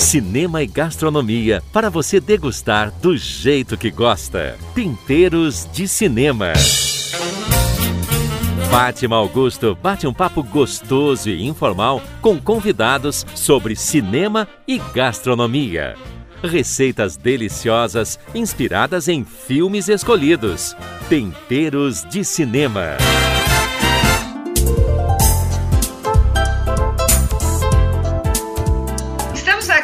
cinema e gastronomia para você degustar do jeito que gosta. Temperos de Cinema. Fátima Augusto bate um papo gostoso e informal com convidados sobre cinema e gastronomia. Receitas deliciosas inspiradas em filmes escolhidos. Temperos de Cinema.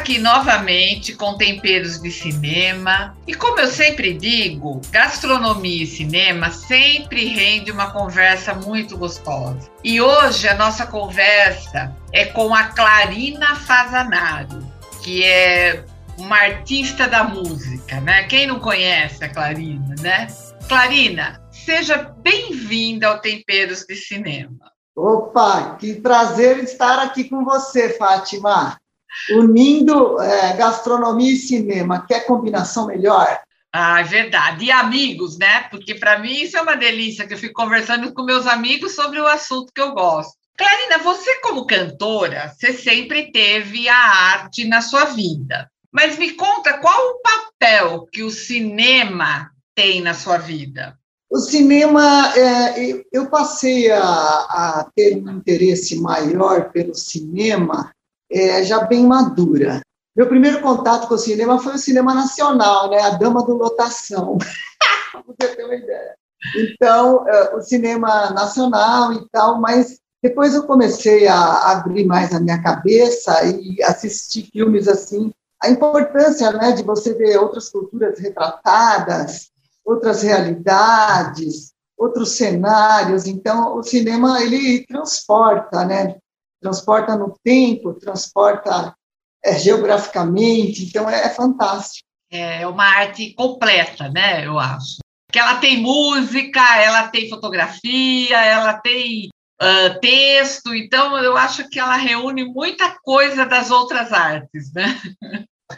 Aqui novamente com temperos de cinema. E como eu sempre digo, gastronomia e cinema sempre rende uma conversa muito gostosa. E hoje a nossa conversa é com a Clarina Fazanaro, que é uma artista da música, né? Quem não conhece a Clarina, né? Clarina, seja bem-vinda ao Temperos de Cinema. Opa, que prazer estar aqui com você, Fátima unindo é, gastronomia e cinema. Quer combinação melhor? Ah, é verdade. E amigos, né? Porque para mim isso é uma delícia, que eu fico conversando com meus amigos sobre o assunto que eu gosto. Clarina, você como cantora, você sempre teve a arte na sua vida. Mas me conta qual o papel que o cinema tem na sua vida? O cinema, é, eu passei a, a, ter um interesse maior pelo cinema é, já bem madura. Meu primeiro contato com o cinema foi o cinema nacional, né? A Dama do Lotação, você ter uma ideia. Então, é, o cinema nacional e tal, mas depois eu comecei a abrir mais a minha cabeça e assistir filmes assim. A importância né, de você ver outras culturas retratadas, outras realidades, outros cenários. Então, o cinema ele transporta, né? Transporta no tempo, transporta é, geograficamente, então é, é fantástico. É uma arte completa, né? Eu acho. Que ela tem música, ela tem fotografia, ela tem uh, texto, então eu acho que ela reúne muita coisa das outras artes, né?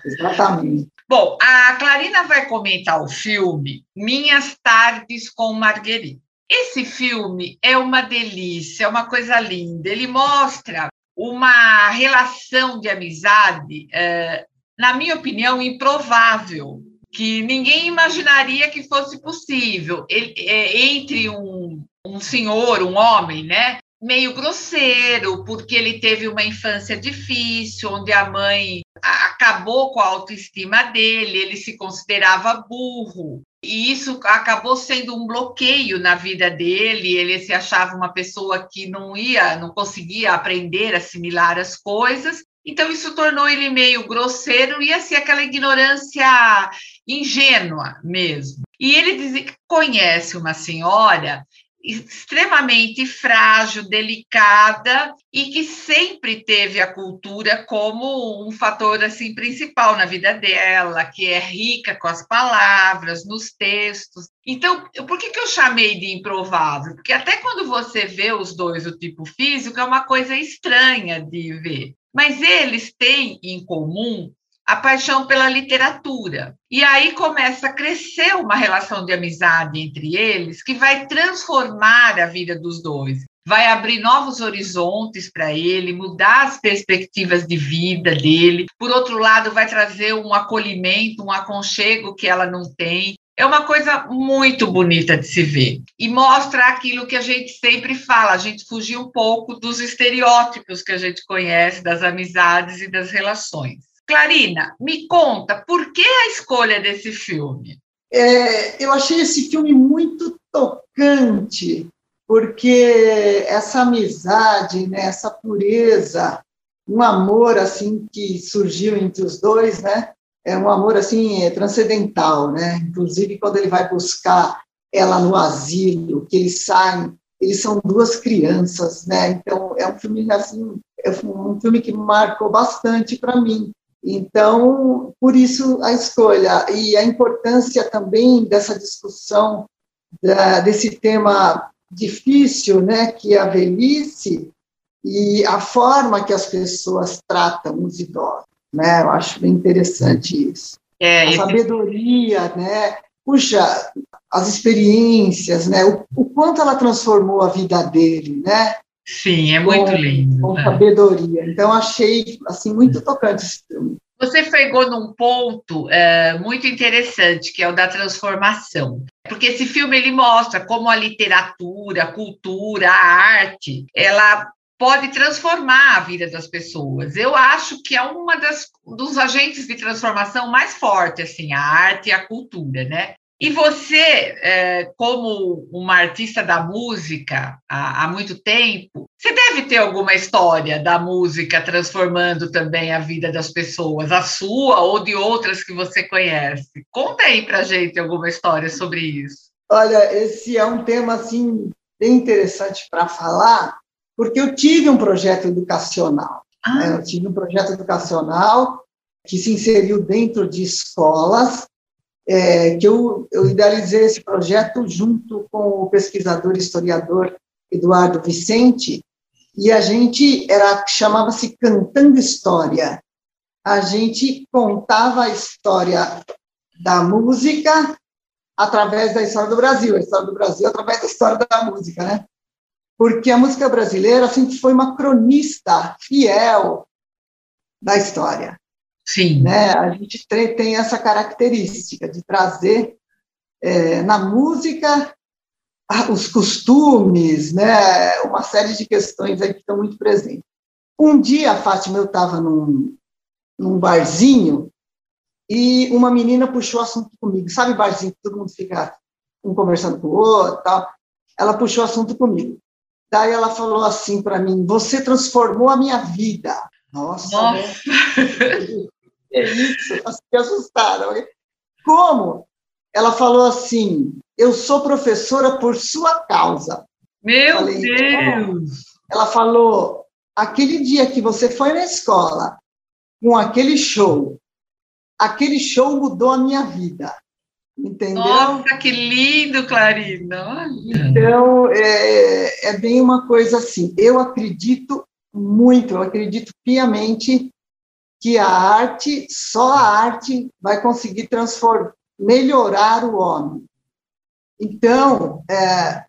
Exatamente. Bom, a Clarina vai comentar o filme Minhas Tardes com Marguerite. Esse filme é uma delícia, é uma coisa linda. Ele mostra uma relação de amizade, é, na minha opinião, improvável, que ninguém imaginaria que fosse possível ele, é, entre um, um senhor, um homem, né? Meio grosseiro, porque ele teve uma infância difícil, onde a mãe acabou com a autoestima dele, ele se considerava burro. E isso acabou sendo um bloqueio na vida dele. Ele se achava uma pessoa que não ia, não conseguia aprender, assimilar as coisas. Então, isso tornou ele meio grosseiro e assim, aquela ignorância ingênua mesmo. E ele diz que conhece uma senhora extremamente frágil, delicada e que sempre teve a cultura como um fator assim principal na vida dela, que é rica com as palavras, nos textos. Então, por que, que eu chamei de improvável? Porque até quando você vê os dois o tipo físico é uma coisa estranha de ver. Mas eles têm em comum a paixão pela literatura. E aí começa a crescer uma relação de amizade entre eles que vai transformar a vida dos dois. Vai abrir novos horizontes para ele, mudar as perspectivas de vida dele. Por outro lado, vai trazer um acolhimento, um aconchego que ela não tem. É uma coisa muito bonita de se ver e mostra aquilo que a gente sempre fala, a gente fugir um pouco dos estereótipos que a gente conhece das amizades e das relações. Clarina, me conta, por que a escolha desse filme? É, eu achei esse filme muito tocante, porque essa amizade, né, essa pureza, um amor assim que surgiu entre os dois, né? É um amor assim transcendental, né? Inclusive quando ele vai buscar ela no asilo, que eles saem, eles são duas crianças, né? Então é um filme assim, é um filme que marcou bastante para mim, então, por isso a escolha e a importância também dessa discussão da, desse tema difícil, né, que é a velhice e a forma que as pessoas tratam os idosos, né? Eu acho bem interessante isso. É, a sabedoria, né? Puxa, as experiências, né? O, o, quanto ela transformou a vida dele, né? Sim, é muito com, lindo. Com né? sabedoria. Então, achei assim, muito tocante esse filme. Você pegou num ponto é, muito interessante, que é o da transformação. Porque esse filme ele mostra como a literatura, a cultura, a arte, ela pode transformar a vida das pessoas. Eu acho que é uma das dos agentes de transformação mais fortes, assim, a arte e a cultura, né? E você, é, como uma artista da música há, muito tempo, você deve ter alguma história da música transformando também a vida das pessoas, a sua ou de outras que você conhece. Conta aí para gente alguma história sobre isso. Olha, esse é um tema assim bem interessante para falar, porque eu tive um projeto educacional. Ah. Né? Eu tive um projeto educacional que se inseriu dentro de escolas é, que eu, eu idealizei esse projeto junto com o pesquisador e historiador Eduardo Vicente, e a gente era chamava-se Cantando História. A gente contava a história da música através da história do Brasil, a história do Brasil através da história da música, né? Porque a música brasileira sempre foi uma cronista fiel da história. Sim. Né? A gente tem, essa característica de trazer é, na música os costumes, né? uma série de questões aí que estão muito presentes. Um dia, Fátima, eu estava num, num barzinho e uma menina puxou assunto comigo. Sabe barzinho que todo mundo fica um conversando com o outro tal? Ela puxou assunto comigo. Daí ela falou assim para mim: Você transformou a minha vida. Nossa, Nossa. Né? É isso? Eu fiquei assustada. Como? Ela falou assim: Eu sou professora por sua causa. Meu Falei, Deus! Ela falou: aquele dia que você foi na escola com aquele show, aquele show mudou a minha vida. Entendeu? Nossa, que lindo, Clarina! Então, é, é bem uma coisa assim. Eu acredito muito, eu acredito piamente que a arte, só a arte vai conseguir transformar, melhorar o homem. Então, é,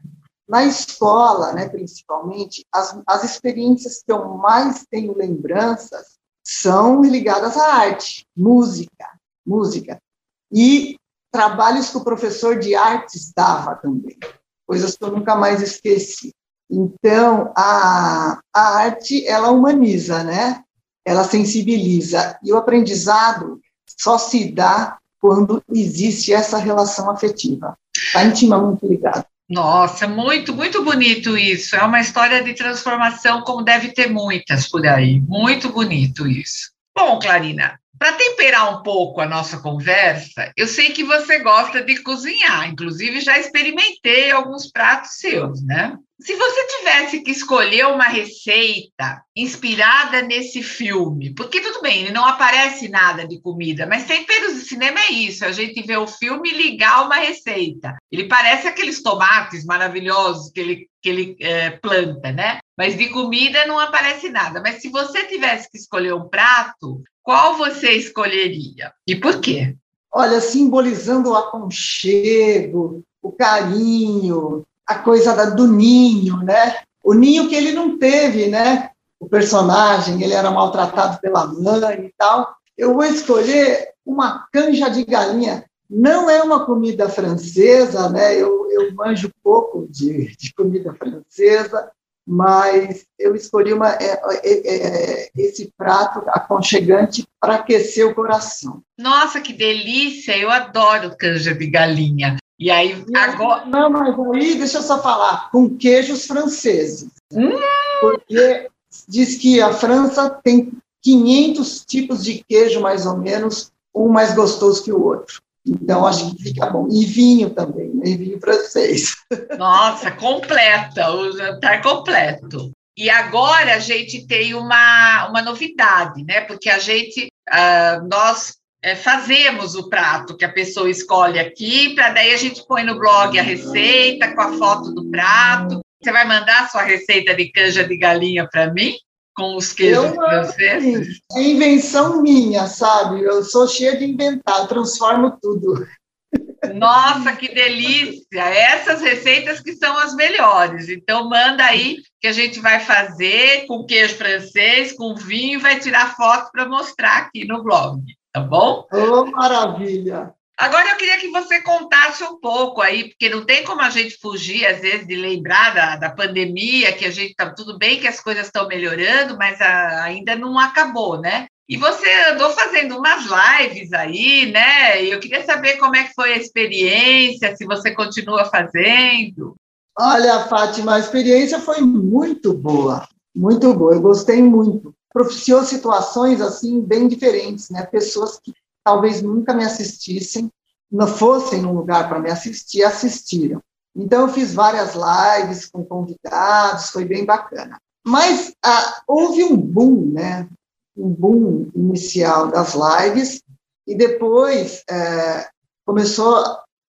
na escola, né, principalmente, as, as experiências que eu mais tenho lembranças são ligadas à arte, música, música. E trabalhos que o professor de artes dava também, coisas que eu nunca mais esqueci. Então, a, a arte, ela humaniza, né? Ela sensibiliza. E o aprendizado só se dá quando existe essa relação afetiva. Está intimamente ligado. Nossa, muito, muito bonito isso. É uma história de transformação, como deve ter muitas por aí. Muito bonito isso. Bom, Clarina, para temperar um pouco a nossa conversa, eu sei que você gosta de cozinhar, inclusive já experimentei alguns pratos seus, né? Se você tivesse que escolher uma receita inspirada nesse filme, porque tudo bem, ele não aparece nada de comida, mas temperos de cinema é isso, a gente vê o filme ligar uma receita. Ele parece aqueles tomates maravilhosos que ele, que ele é, planta, né? Mas de comida não aparece nada. Mas se você tivesse que escolher um prato, qual você escolheria e por quê? Olha, simbolizando o aconchego, o carinho, a coisa da, do ninho, né? O ninho que ele não teve, né? O personagem, ele era maltratado pela mãe e tal. Eu vou escolher uma canja de galinha. Não é uma comida francesa, né? Eu, eu manjo pouco de, de comida francesa, mas eu escolhi uma, é, é, é, esse prato aconchegante para aquecer o coração. Nossa, que delícia! Eu adoro canja de galinha. E aí, agora. Não, mas aí, deixa eu só falar, com queijos franceses. Hum. Porque diz que a França tem 500 tipos de queijo, mais ou menos, um mais gostoso que o outro. Então, acho que fica bom. E vinho também, né? e vinho francês. Nossa, completa, o jantar completo. E agora a gente tem uma, uma novidade, né? Porque a gente, uh, nós é, fazemos o prato que a pessoa escolhe aqui, para daí a gente põe no blog a receita com a foto do prato. Você vai mandar a sua receita de canja de galinha para mim? Com os queijos franceses? É invenção minha, sabe? Eu sou cheia de inventar, transformo tudo. Nossa, que delícia! Essas receitas que são as melhores. Então, manda aí que a gente vai fazer com queijo francês, com vinho, vai tirar foto para mostrar aqui no blog, tá bom? Oh, maravilha! Agora eu queria que você contasse um pouco aí, porque não tem como a gente fugir, às vezes, de lembrar da, da pandemia, que a gente está tudo bem, que as coisas estão melhorando, mas a, ainda não acabou, né? E você andou fazendo umas lives aí, né? E eu queria saber como é que foi a experiência, se você continua fazendo. Olha, Fátima, a experiência foi muito boa, muito boa. Eu gostei muito. Propiciou situações assim bem diferentes, né? Pessoas que talvez nunca me assistissem, não fossem num lugar para me assistir, assistiram. Então, eu fiz várias lives com convidados, foi bem bacana. Mas ah, houve um boom, né? Um boom inicial das lives, e depois é, começou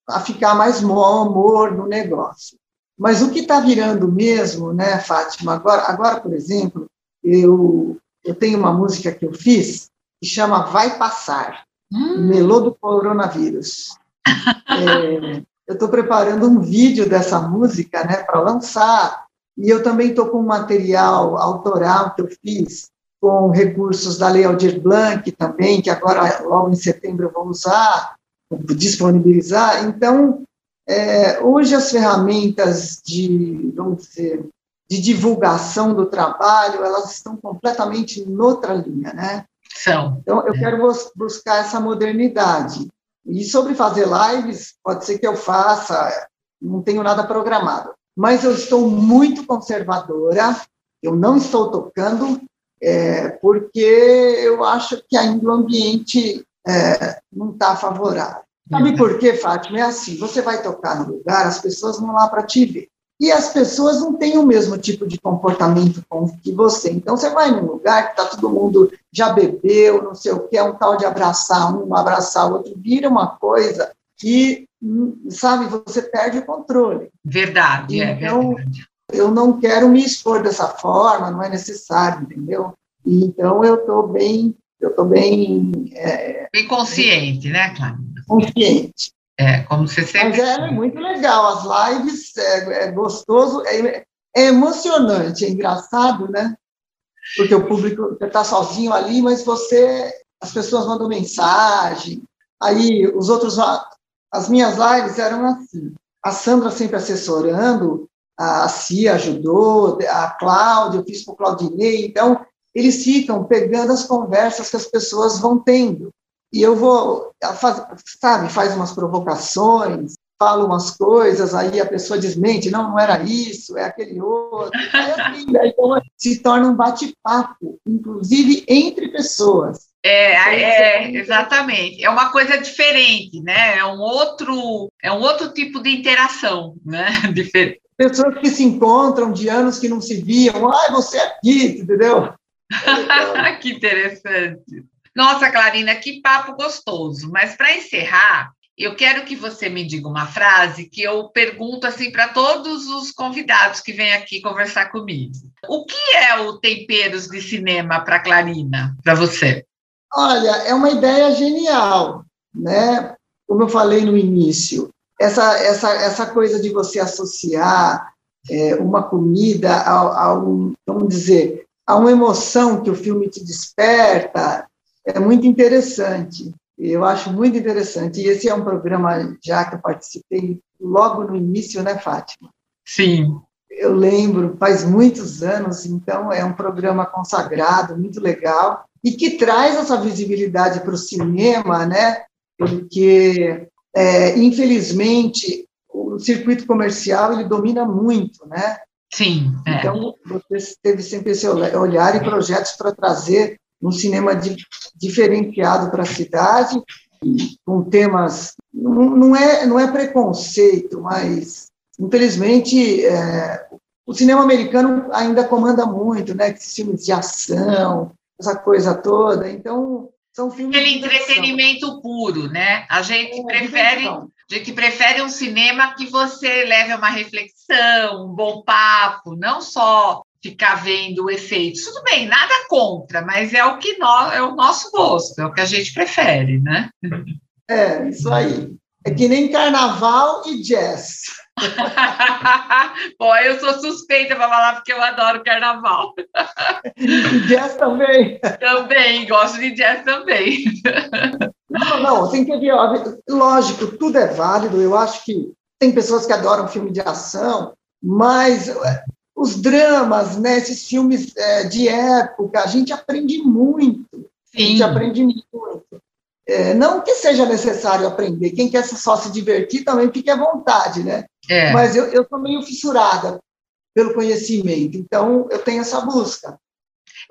a ficar mais mau humor no negócio. Mas o que está virando mesmo, né, Fátima? Agora, agora por exemplo, eu, eu tenho uma música que eu fiz que chama Vai Passar. Hum. Melô do coronavírus. é, eu estou preparando um vídeo dessa música né, para lançar, e eu também estou com um material autoral que eu fiz com recursos da Lei Aldir Blanc também, que agora, logo em setembro, eu vou usar, vou disponibilizar. Então, é, hoje as ferramentas de, vamos dizer, de divulgação do trabalho, elas estão completamente noutra linha, né? São. Então, eu é. quero buscar essa modernidade. E sobre fazer lives, pode ser que eu faça, não tenho nada programado. Mas eu estou muito conservadora, eu não estou tocando, é, porque eu acho que ainda o ambiente é, não está favorável. Sabe por quê, Fátima? É assim, você vai tocar no lugar, as pessoas vão lá para te ver e as pessoas não têm o mesmo tipo de comportamento que você. Então, você vai num lugar que está todo mundo já bebeu, não sei o que, é um tal de abraçar um, abraçar o outro, vira uma coisa que, sabe, você perde o controle. Verdade, é então, é verdade. Eu não quero me expor dessa forma, não é necessário, entendeu? Então, eu estou bem, eu estou bem... É, bem consciente, né, Cláudia? Consciente. É, como você sempre. Mas é muito legal, as lives é, é gostoso, é, é, emocionante, é engraçado, né? Porque o público está sozinho ali, mas você, as pessoas mandam mensagem. Aí os outros, as minhas lives eram assim. A Sandra sempre assessorando, a Cia ajudou, a Cláudia, eu fiz para o Claudinei, então eles ficam pegando as conversas que as pessoas vão tendo e eu vou, faz, sabe, faz umas provocações, fala umas coisas, aí a pessoa desmente, não, não era isso, é aquele outro. Aí, assim, então se torna um bate-papo, inclusive entre pessoas. É, é, exatamente. É uma coisa diferente, né? É um outro, é um outro tipo de interação, né? Diferente. Pessoas que se encontram de anos que não se viam, ai, você é aqui, entendeu? que interessante. Nossa, Clarina, que papo gostoso. Mas para encerrar, eu quero que você me diga uma frase que eu pergunto assim para todos os convidados que vêm aqui conversar comigo. O que é o Temperos de Cinema para Clarina, para você? Olha, é uma ideia genial, né? Como eu falei no início, essa, essa, essa coisa de você associar é, uma comida a, a um, vamos dizer, a uma emoção que o filme te desperta, é muito interessante. Eu acho muito interessante. E esse é um programa já que eu participei logo no início, né, Fátima? Sim. Eu lembro, faz muitos anos, então é um programa consagrado, muito legal, e que traz essa visibilidade para o cinema, né? Porque, é, infelizmente, o circuito comercial ele domina muito, né? Sim. É. Então, você teve sempre esse olhar e projetos para trazer um cinema diferenciado para a cidade, com temas. Não, não, é, não é preconceito, mas, infelizmente, é, o cinema americano ainda comanda muito, né? Filmes de ação, essa coisa toda. Então, são filmes. Aquele entretenimento puro, né? A gente é, prefere. A gente prefere um cinema que você leve a uma reflexão, um bom papo, não só ficar vendo efeitos. Tudo bem, nada contra, mas é o que nós, é o nosso gosto, é o que a gente prefere, né? É, isso aí. É que nem carnaval e jazz. Bom, eu sou suspeita para falar porque eu adoro carnaval. E jazz também. Também, gosto de jazz também. Não, não, tem que ver. Lógico, tudo é válido. Eu acho que tem pessoas que adoram filme de ação, mas os dramas, né, esses filmes é, de época, a gente aprende muito. Sim. A gente aprende muito. É, não que seja necessário aprender, quem quer só se divertir também fique à vontade, né? É. Mas eu, eu sou meio fissurada pelo conhecimento, então eu tenho essa busca.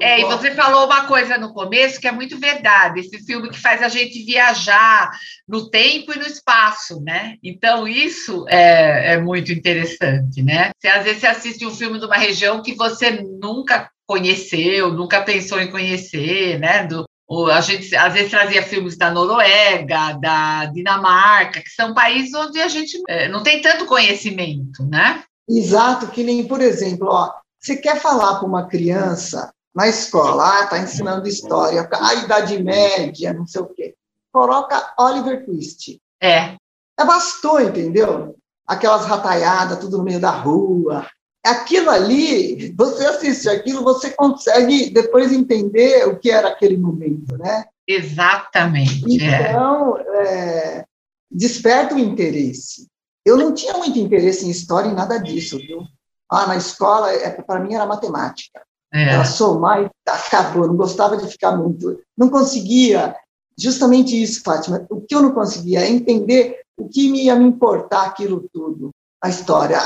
É, e você falou uma coisa no começo que é muito verdade, esse filme que faz a gente viajar no tempo e no espaço, né? Então, isso é, é muito interessante, né? Você, às vezes você assiste um filme de uma região que você nunca conheceu, nunca pensou em conhecer, né? Do, a gente às vezes trazia filmes da Noruega, da Dinamarca, que são países onde a gente é, não tem tanto conhecimento, né? Exato, que nem, por exemplo, ó, você quer falar para uma criança na escola, ah, tá ensinando história, a Idade Média, não sei o quê. Coloca Oliver Twist. É. É bastou, entendeu? Aquelas rataiadas, tudo no meio da rua, aquilo ali, você assiste aquilo, você consegue depois entender o que era aquele momento, né? Exatamente. É. Então, é, desperta o interesse. Eu não tinha muito interesse em história e nada disso, viu? Ah, na escola, é, para mim era matemática. É. Era somar e acabou, não gostava de ficar muito. Não conseguia, justamente isso, Fátima, o que eu não conseguia é entender o que me ia me importar aquilo tudo, a história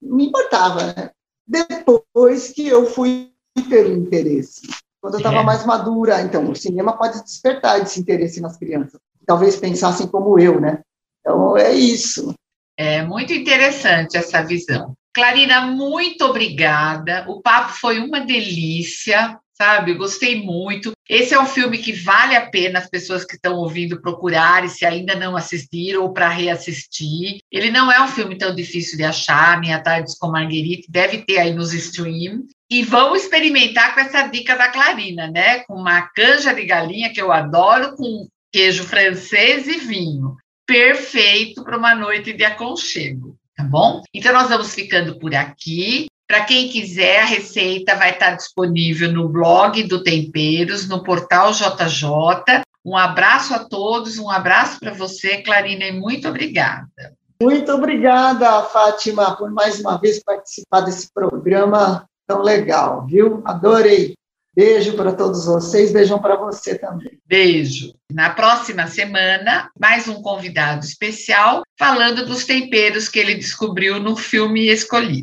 me importava, né? Depois que eu fui ter o interesse, quando eu estava é. mais madura, então o cinema pode despertar esse interesse nas crianças. Talvez pensassem como eu, né? Então é isso. É muito interessante essa visão. Clarina, muito obrigada. O papo foi uma delícia sabe? Gostei muito. Esse é um filme que vale a pena as pessoas que estão ouvindo procurarem, se ainda não assistiram, ou para reassistir. Ele não é um filme tão difícil de achar, Minha Tardes com Marguerite, deve ter aí nos streams. E vamos experimentar com essa dica da Clarina, né? Com uma canja de galinha, que eu adoro, com queijo francês e vinho. Perfeito para uma noite de aconchego, tá bom? Então, nós vamos ficando por aqui. Para quem quiser, a receita vai estar disponível no blog do Temperos, no portal JJ. Um abraço a todos, um abraço para você, Clarina, e muito obrigada. Muito obrigada, Fátima, por mais uma vez participar desse programa tão legal, viu? Adorei. Beijo para todos vocês, beijão para você também. Beijo. Na próxima semana, mais um convidado especial falando dos temperos que ele descobriu no filme escolhido.